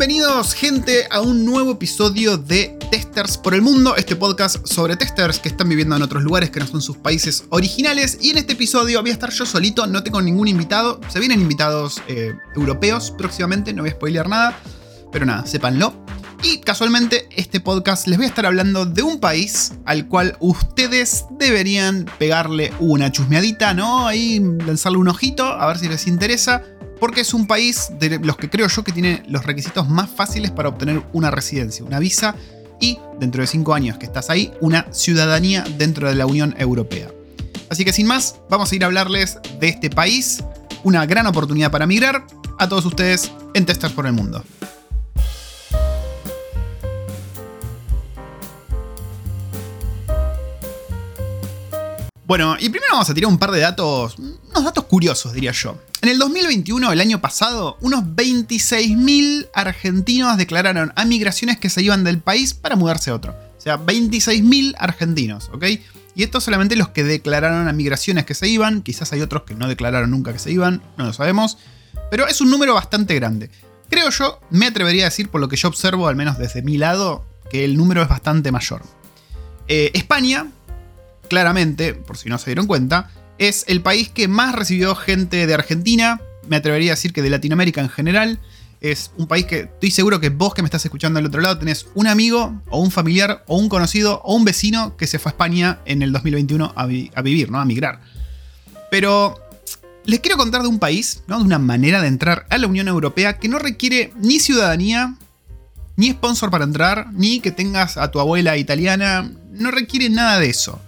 Bienvenidos, gente, a un nuevo episodio de Testers por el Mundo, este podcast sobre testers que están viviendo en otros lugares que no son sus países originales. Y en este episodio voy a estar yo solito, no tengo ningún invitado. Se vienen invitados eh, europeos próximamente, no voy a spoilear nada, pero nada, sépanlo. Y casualmente, este podcast les voy a estar hablando de un país al cual ustedes deberían pegarle una chusmeadita, ¿no? Ahí lanzarle un ojito, a ver si les interesa porque es un país de los que creo yo que tiene los requisitos más fáciles para obtener una residencia, una visa y, dentro de cinco años que estás ahí, una ciudadanía dentro de la Unión Europea. Así que sin más, vamos a ir a hablarles de este país, una gran oportunidad para migrar, a todos ustedes en Testers por el Mundo. Bueno, y primero vamos a tirar un par de datos, unos datos curiosos diría yo. En el 2021, el año pasado, unos 26.000 argentinos declararon a migraciones que se iban del país para mudarse a otro. O sea, 26.000 argentinos, ¿ok? Y esto solamente los que declararon a migraciones que se iban, quizás hay otros que no declararon nunca que se iban, no lo sabemos, pero es un número bastante grande. Creo yo, me atrevería a decir por lo que yo observo, al menos desde mi lado, que el número es bastante mayor. Eh, España, claramente, por si no se dieron cuenta, es el país que más recibió gente de Argentina, me atrevería a decir que de Latinoamérica en general. Es un país que estoy seguro que vos que me estás escuchando al otro lado tenés un amigo o un familiar o un conocido o un vecino que se fue a España en el 2021 a, vivir, ¿no? A migrar. Pero les quiero contar de un país, ¿no? De una manera de entrar a la Unión Europea que no requiere ni ciudadanía, ni sponsor para entrar, ni que tengas a tu abuela italiana, no requiere nada de eso.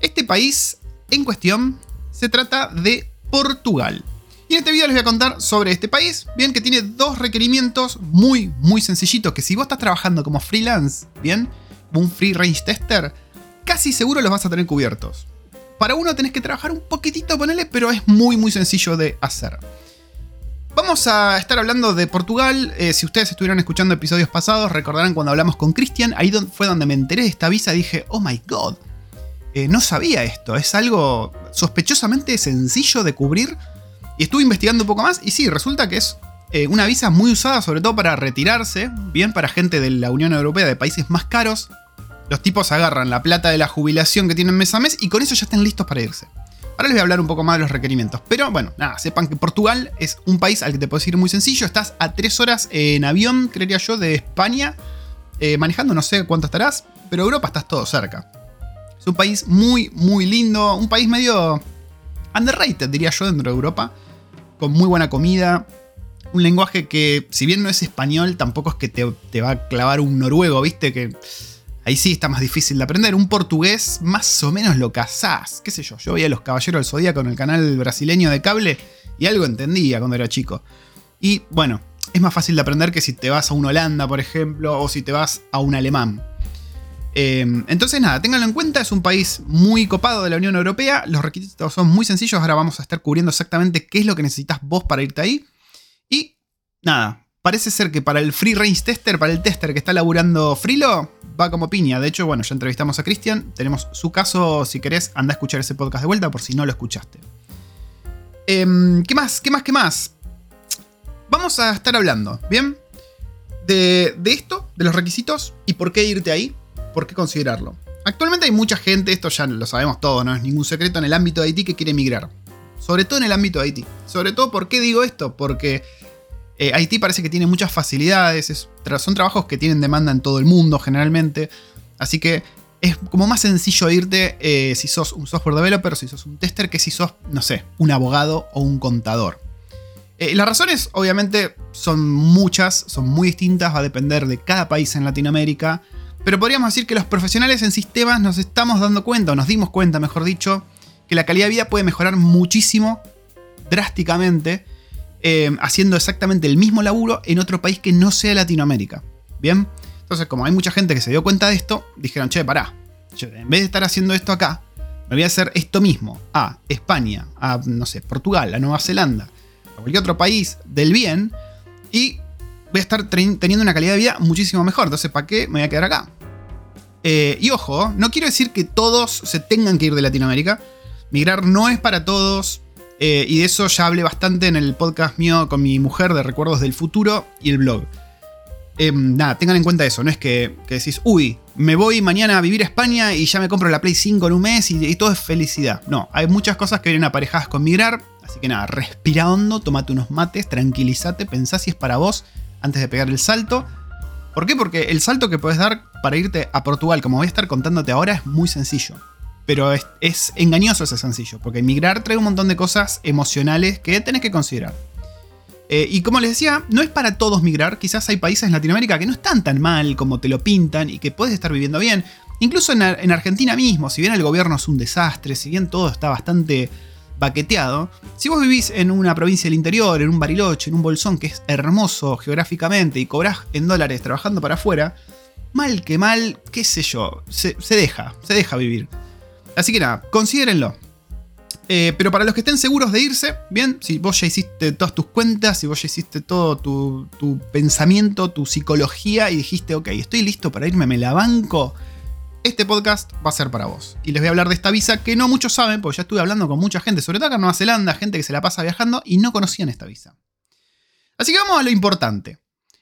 Este país en cuestión se trata de Portugal. Y en este video les voy a contar sobre este país, bien que tiene dos requerimientos muy, muy sencillitos, que si vos estás trabajando como freelance, bien, un free range tester, casi seguro los vas a tener cubiertos. Para uno tenés que trabajar un poquitito, ponele, pero es muy, muy sencillo de hacer. Vamos a estar hablando de Portugal. Eh, si ustedes estuvieron escuchando episodios pasados, recordarán cuando hablamos con Cristian. Ahí fue donde me enteré de esta visa. Dije, oh my god, eh, no sabía esto. Es algo sospechosamente sencillo de cubrir. Y estuve investigando un poco más y sí, resulta que es eh, una visa muy usada sobre todo para retirarse, bien para gente de la Unión Europea de países más caros. Los tipos agarran la plata de la jubilación que tienen mes a mes y con eso ya están listos para irse. Ahora les voy a hablar un poco más de los requerimientos. Pero bueno, nada, sepan que Portugal es un país al que te puedes ir muy sencillo. Estás a tres horas en avión, creería yo, de España. Eh, manejando no sé cuánto estarás, pero Europa estás todo cerca un país muy, muy lindo. Un país medio underrated, diría yo, dentro de Europa. Con muy buena comida. Un lenguaje que, si bien no es español, tampoco es que te, va a clavar un noruego, ¿viste? Que ahí sí está más difícil de aprender. Un portugués más o menos lo cazás. ¿Qué sé yo? Yo veía Los Caballeros del Zodíaco en el canal brasileño de cable y algo entendía cuando era chico. Y bueno, es más fácil de aprender que si te vas a un Holanda, por ejemplo, o si te vas a un alemán. Em, entonces nada, ténganlo en cuenta, es un país muy copado de la Unión Europea, los requisitos son muy sencillos, ahora vamos a estar cubriendo exactamente qué es lo que necesitas vos para irte ahí. Y nada, parece ser que para el free range tester, para el tester que está laburando Frilo, va como piña. De hecho, bueno, ya entrevistamos a Cristian, tenemos su caso, si querés, anda a escuchar ese podcast de vuelta por si no lo escuchaste. Em, ¿Qué más? ¿Qué más? ¿Qué más? Vamos a estar hablando, ¿bien? De esto, de los requisitos y por qué irte ahí por qué considerarlo. Actualmente hay mucha gente, esto ya lo sabemos todos, no es ningún secreto en el ámbito de Haití que quiere emigrar. Sobre todo en el ámbito de Haití. Sobre todo, ¿por qué digo esto? Porque eh, Haití parece que tiene muchas facilidades, son trabajos que tienen demanda en todo el mundo generalmente. Así que es como más sencillo irte eh, si sos un software developer, si sos un tester, que si sos, no sé, un abogado o un contador. Eh, las razones obviamente son muchas, son muy distintas, va a depender de cada país en Latinoamérica. Pero podríamos decir que los profesionales en sistemas nos estamos dando cuenta, o nos dimos cuenta, mejor dicho, que la calidad de vida puede mejorar muchísimo, drásticamente, eh, haciendo exactamente el mismo laburo en otro país que no sea Latinoamérica. ¿Bien? Entonces, como hay mucha gente que se dio cuenta de esto, dijeron, che, pará, en vez de estar haciendo esto acá, me voy a hacer esto mismo a España, a, no sé, Portugal, a Nueva Zelanda, a cualquier otro país del bien, y voy a estar teniendo una calidad de vida muchísimo mejor. Entonces, ¿para qué me voy a quedar acá? Eh, y ojo, no quiero decir que todos se tengan que ir de Latinoamérica. Migrar no es para todos. Eh, y de eso ya hablé bastante en el podcast mío con mi mujer de Recuerdos del Futuro y el blog. em, nada, tengan en cuenta eso. No es que, decís, uy, me voy mañana a vivir a España y ya me compro la Play 5 en un mes y, todo es felicidad. No, hay muchas cosas que vienen aparejadas con migrar. Así que nada, respira hondo, tomate unos mates, tranquilízate, pensá si es para vos antes de pegar el salto. ¿Por qué? Porque el salto que puedes dar para irte a Portugal, como voy a estar contándote ahora, es muy sencillo. Pero es, engañoso ese sencillo, porque emigrar trae un montón de cosas emocionales que tenés que considerar. Eh, y como les decía, no es para todos migrar. Quizás hay países en Latinoamérica que no están tan mal como te lo pintan y que puedes estar viviendo bien. Incluso en, en Argentina mismo, si bien el gobierno es un desastre, si bien todo está bastante baqueteado, si vos vivís en una provincia del interior, en un bariloche, en un bolsón que es hermoso geográficamente y cobrás en dólares trabajando para afuera, mal que mal, qué sé yo, se deja, se deja vivir. Así que nada, considérenlo. Eh, pero para los que estén seguros de irse, bien, si vos ya hiciste todas tus cuentas, si vos ya hiciste todo tu, pensamiento, tu psicología y dijiste, ok, estoy listo para irme, me la banco, este podcast va a ser para vos. Y les voy a hablar de esta visa que no muchos saben, porque ya estuve hablando con mucha gente, sobre todo acá en Nueva Zelanda, gente que se la pasa viajando y no conocían esta visa. Así que vamos a lo importante.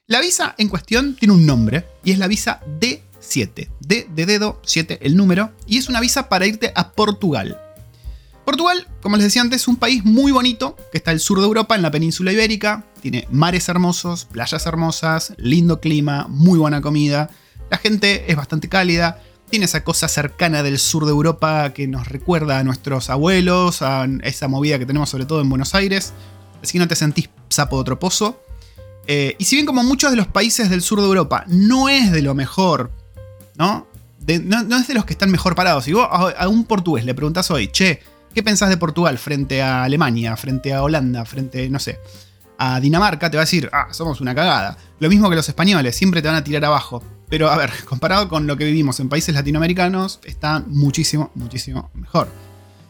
La visa en cuestión tiene un nombre y es la visa D 7. D de dedo, 7 el número. Y es una visa para irte a Portugal. Portugal, como les decía antes, es un país muy bonito que está al sur de Europa, en la península ibérica. Tiene mares hermosos, playas hermosas, lindo clima, muy buena comida. La gente es bastante cálida. Tiene esa cosa cercana del sur de Europa que nos recuerda a nuestros abuelos, a esa movida que tenemos sobre todo en Buenos Aires. Así que no te sentís sapo de otro pozo. Eh, y si bien como muchos de los países del sur de Europa no es de lo mejor ¿no? no, es de los que están mejor parados. Si vos a, un portugués le preguntás hoy, che, ¿qué pensás de Portugal frente a Alemania, frente a Holanda, frente, no sé, a Dinamarca? Te va a decir, ah, somos una cagada. Lo mismo que los españoles, siempre te van a tirar abajo. Pero a ver, comparado con lo que vivimos en países latinoamericanos, está muchísimo, muchísimo mejor.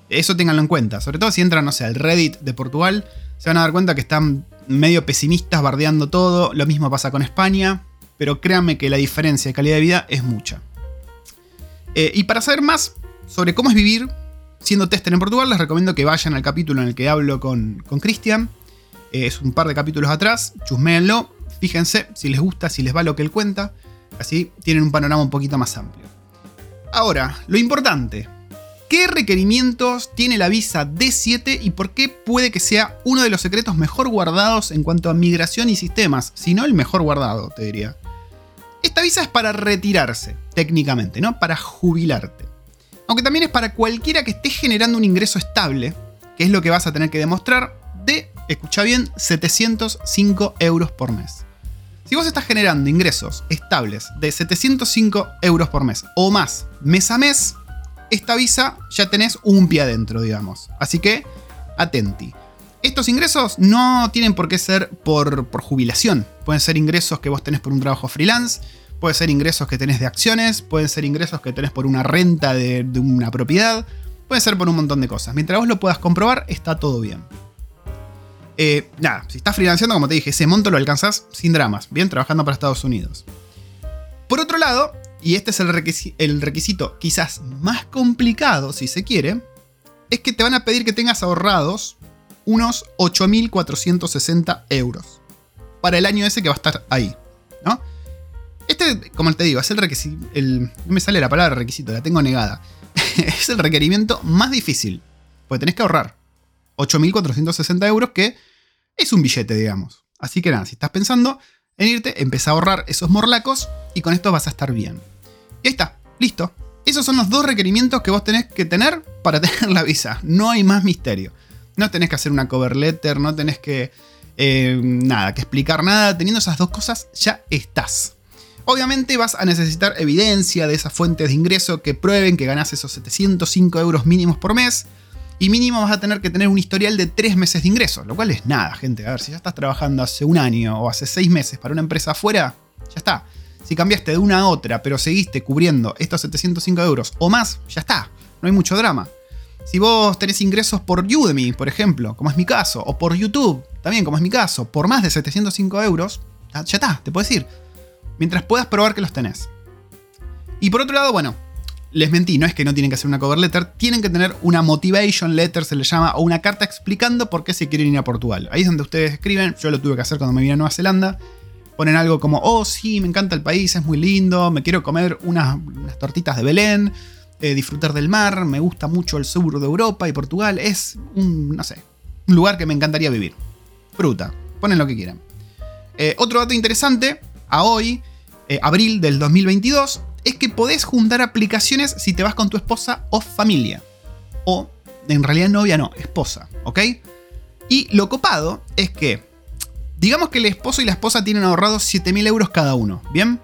Eso ténganlo en cuenta. Sobre todo si entran, no sé, al Reddit de Portugal, se van a dar cuenta que están medio pesimistas, bardeando todo. Lo mismo pasa con España pero créanme que la diferencia de calidad de vida es mucha. Eh, y para saber más sobre cómo es vivir siendo tester en Portugal, les recomiendo que vayan al capítulo en el que hablo con Cristian. Eh, es un par de capítulos atrás, chusméenlo, fíjense si les gusta, si les va lo que él cuenta. Así tienen un panorama un poquito más amplio. Ahora, lo importante. ¿Qué requerimientos tiene la visa D7 y por qué puede que sea uno de los secretos mejor guardados en cuanto a migración y sistemas? Si no, el mejor guardado, te diría. Esta visa es para retirarse, técnicamente, ¿no? Para jubilarte. Aunque también es para cualquiera que esté generando un ingreso estable, que es lo que vas a tener que demostrar, de, escucha bien, 705 euros por mes. Si vos estás generando ingresos estables de 705 euros por mes o más mes a mes, esta visa ya tenés un pie adentro, digamos. Así que, atenti. Estos ingresos no tienen por qué ser por, jubilación. Pueden ser ingresos que vos tenés por un trabajo freelance, pueden ser ingresos que tenés de acciones, pueden ser ingresos que tenés por una renta de, una propiedad, pueden ser por un montón de cosas. Mientras vos lo puedas comprobar, está todo bien. Eh, nada, si estás freelanceando, como te dije, ese monto lo alcanzás sin dramas, bien, trabajando para Estados Unidos. Por otro lado, y este es el el requisito quizás más complicado, si se quiere, es que te van a pedir que tengas ahorrados unos 8.460 euros para el año ese que va a estar ahí, ¿no? Este, como te digo, es el requisito, no me sale la palabra requisito, la tengo negada. es el requerimiento más difícil, porque tenés que ahorrar 8.460 euros, que es un billete, digamos. Así que nada, si estás pensando en irte, empieza a ahorrar esos morlacos y con esto vas a estar bien. Y ahí está, listo. Esos son los dos requerimientos que vos tenés que tener para tener la visa. No hay más misterio. No tenés que hacer una cover letter, no tenés que. Eh, nada, que explicar nada. Teniendo esas dos cosas, ya estás. Obviamente vas a necesitar evidencia de esas fuentes de ingreso que prueben que ganás esos 705 euros mínimos por mes. Y mínimo vas a tener que tener un historial de 3 meses de ingresos, lo cual es nada, gente. A ver, si ya estás trabajando hace un año o hace 6 meses para una empresa afuera, ya está. Si cambiaste de una a otra, pero seguiste cubriendo estos 705 euros o más, ya está. No hay mucho drama. Si vos tenés ingresos por Udemy, por ejemplo, como es mi caso, o por YouTube, también como es mi caso, por más de 705 euros, ya está, te puedes ir. Mientras puedas probar que los tenés. Y por otro lado, bueno, les mentí, no es que no tienen que hacer una cover letter, tienen que tener una motivation letter, se le llama, o una carta explicando por qué se quieren ir a Portugal. Ahí es donde ustedes escriben, yo lo tuve que hacer cuando me vine a Nueva Zelanda. ponen algo como, oh sí, me encanta el país, es muy lindo, me quiero comer unas, tortitas de Belén, eh, disfrutar del mar, me gusta mucho el sur de Europa y Portugal, es un, no sé, un lugar que me encantaría vivir. Fruta, ponen lo que quieran. Eh, otro dato interesante, a hoy, eh, abril del 2022, es que podés juntar aplicaciones si te vas con tu esposa o familia. O, en realidad novia no, esposa, ¿ok? Y lo copado es que, digamos que el esposo y la esposa tienen ahorrado 7.000 euros cada uno, ¿bien?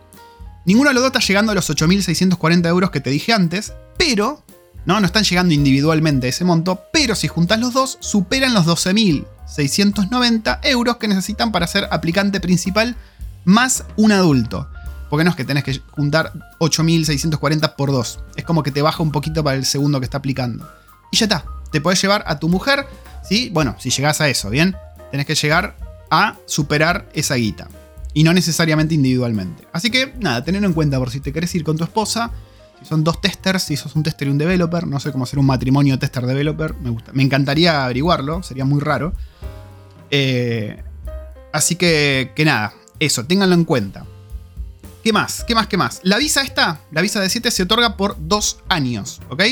Ninguno de los dos está llegando a los 8.640 euros que te dije antes, pero, no, no están llegando individualmente a ese monto, pero si juntas los dos, superan los 12.690 euros que necesitan para ser aplicante principal más un adulto. Porque no es que tenés que juntar 8.640 por 2. Es como que te baja un poquito para el segundo que está aplicando. Y ya está. Te puedes llevar a tu mujer, ¿sí? Bueno, si llegás a eso, ¿bien? Tenés que llegar a superar esa guita. Y no necesariamente individualmente. Así que, nada, tenerlo en cuenta por si te querés ir con tu esposa. Si son dos testers, si sos un tester y un developer. No sé cómo hacer un matrimonio tester-developer. Me, gusta. me encantaría averiguarlo. Sería muy raro. Eh, así que, que nada. Eso, ténganlo en cuenta. ¿Qué más? ¿Qué más? ¿Qué más? La visa esta, la visa de 7 se otorga por 2 años, ¿ok?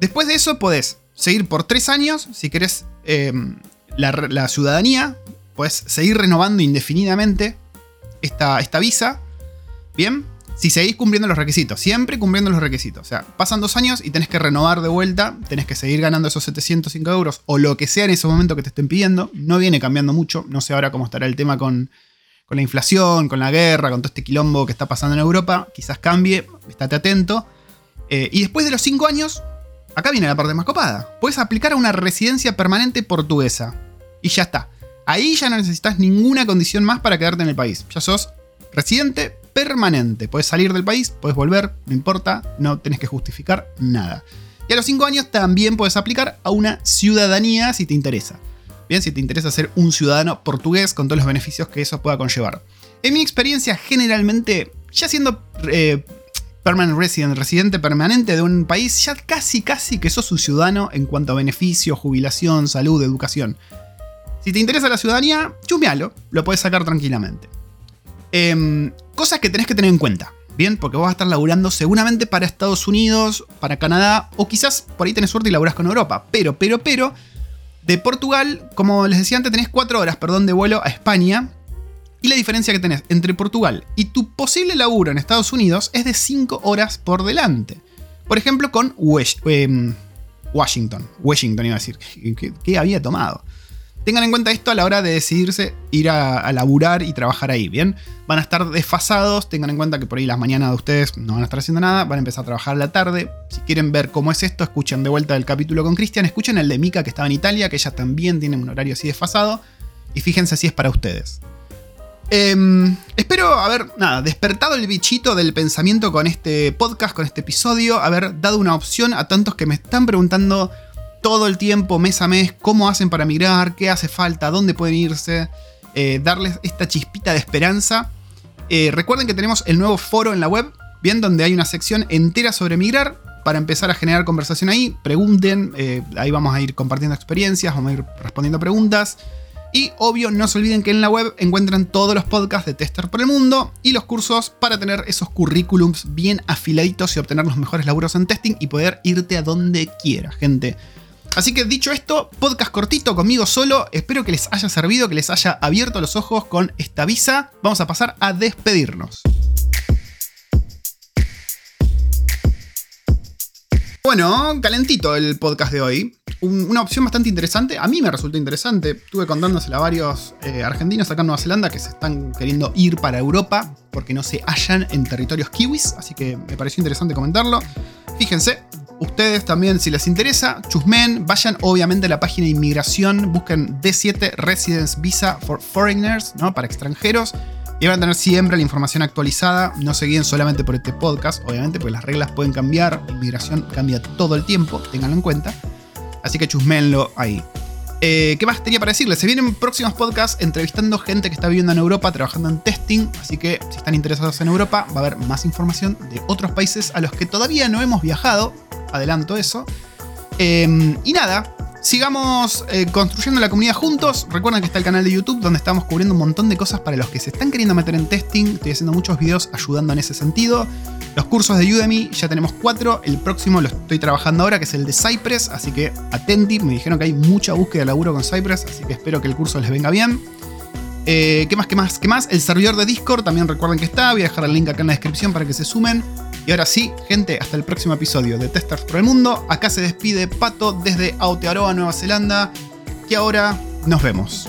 Después de eso podés seguir por 3 años si querés em, la, ciudadanía. Podés seguir renovando indefinidamente esta, esta visa. Bien. Si seguís cumpliendo los requisitos, siempre cumpliendo los requisitos. O sea, pasan dos años y tenés que renovar de vuelta, tenés que seguir ganando esos 705 euros o lo que sea en ese momento que te estén pidiendo. No viene cambiando mucho. No sé ahora cómo estará el tema con, con la inflación, con la guerra, con todo este quilombo que está pasando en Europa, quizás cambie, estate atento. Eh, y después de los 5 años, acá viene la parte más copada. Puedes aplicar a una residencia permanente portuguesa. Y ya está. Ahí ya no necesitas ninguna condición más para quedarte en el país. Ya sos residente permanente. Puedes salir del país, puedes volver, no importa, no tenés que justificar nada. Y a los 5 años también puedes aplicar a una ciudadanía si te interesa. Bien, si te interesa ser un ciudadano portugués con todos los beneficios que eso pueda conllevar. En mi experiencia, generalmente, ya siendo eh, permanent resident, residente permanente de un país, ya casi, casi que sos un ciudadano en cuanto a beneficios, jubilación, salud, educación. Si te interesa la ciudadanía, chumealo, lo puedes sacar tranquilamente. Em, cosas que tenés que tener en cuenta, ¿bien? Porque vas a estar laburando seguramente para Estados Unidos, para Canadá, o quizás por ahí tenés suerte y laburás con Europa. Pero, pero, pero, de Portugal, como les decía antes, tenés 4 horas, perdón, de vuelo a España. Y la diferencia que tenés entre Portugal y tu posible laburo en Estados Unidos es de 5 horas por delante. Por ejemplo, con em, Washington. Washington iba a decir. ¿Qué había tomado? Tengan en cuenta esto a la hora de decidirse ir a, laburar y trabajar ahí, ¿bien? Van a estar desfasados, tengan en cuenta que por ahí las mañanas de ustedes no van a estar haciendo nada, van a empezar a trabajar la tarde. Si quieren ver cómo es esto, escuchen de vuelta el capítulo con Cristian, escuchen el de Mika que estaba en Italia, que ella también tiene un horario así desfasado, y fíjense si es para ustedes. Em, espero haber, nada, despertado el bichito del pensamiento con este podcast, con este episodio, haber dado una opción a tantos que me están preguntando todo el tiempo, mes a mes, cómo hacen para migrar, qué hace falta, dónde pueden irse, eh, darles esta chispita de esperanza. Eh, recuerden que tenemos el nuevo foro en la web, bien, donde hay una sección entera sobre migrar. Para empezar a generar conversación ahí, pregunten, eh, ahí vamos a ir compartiendo experiencias, vamos a ir respondiendo preguntas. Y obvio, no se olviden que en la web encuentran todos los podcasts de Tester por el Mundo y los cursos para tener esos currículums bien afiladitos y obtener los mejores laburos en testing y poder irte a donde quiera, gente. Así que dicho esto, podcast cortito conmigo solo. Espero que les haya servido, que les haya abierto los ojos con esta visa. Vamos a pasar a despedirnos. Bueno, calentito el podcast de hoy. una opción bastante interesante. A mí me resultó interesante. Estuve contándosela a varios eh, argentinos acá en Nueva Zelanda que se están queriendo ir para Europa porque no se hallan en territorios kiwis. Así que me pareció interesante comentarlo. Fíjense, Ustedes también, si les interesa, chusmen, vayan obviamente a la página de inmigración, busquen D7 Residence Visa for Foreigners, ¿no? Para extranjeros. Y van a tener siempre la información actualizada. No se guíen solamente por este podcast, obviamente, porque las reglas pueden cambiar. La inmigración cambia todo el tiempo, ténganlo en cuenta. Así que chusmenlo ahí. Eh, ¿Qué más tenía para decirles? Se vienen próximos podcasts entrevistando gente que está viviendo en Europa, trabajando en testing. Así que si están interesados en Europa, va a haber más información de otros países a los que todavía no hemos viajado adelanto eso. Em, y nada, Sigamos eh, construyendo la comunidad juntos. Recuerden que está el canal de YouTube donde estamos cubriendo un montón de cosas para los que se están queriendo meter en testing. Estoy haciendo muchos videos ayudando en ese sentido. Los cursos de Udemy ya tenemos cuatro. El próximo lo estoy trabajando ahora, que es el de Cypress. Así que atenti. Me dijeron que hay mucha búsqueda de laburo con Cypress. Así que espero que el curso les venga bien. Eh, ¿Qué más? ¿Qué más? ¿Qué más? El servidor de Discord también recuerden que está. Voy a dejar el link acá en la descripción para que se sumen. Y ahora sí, gente, hasta el próximo episodio de Testers por el Mundo. Acá se despide Pato desde Aotearoa, Nueva Zelanda. Y ahora nos vemos.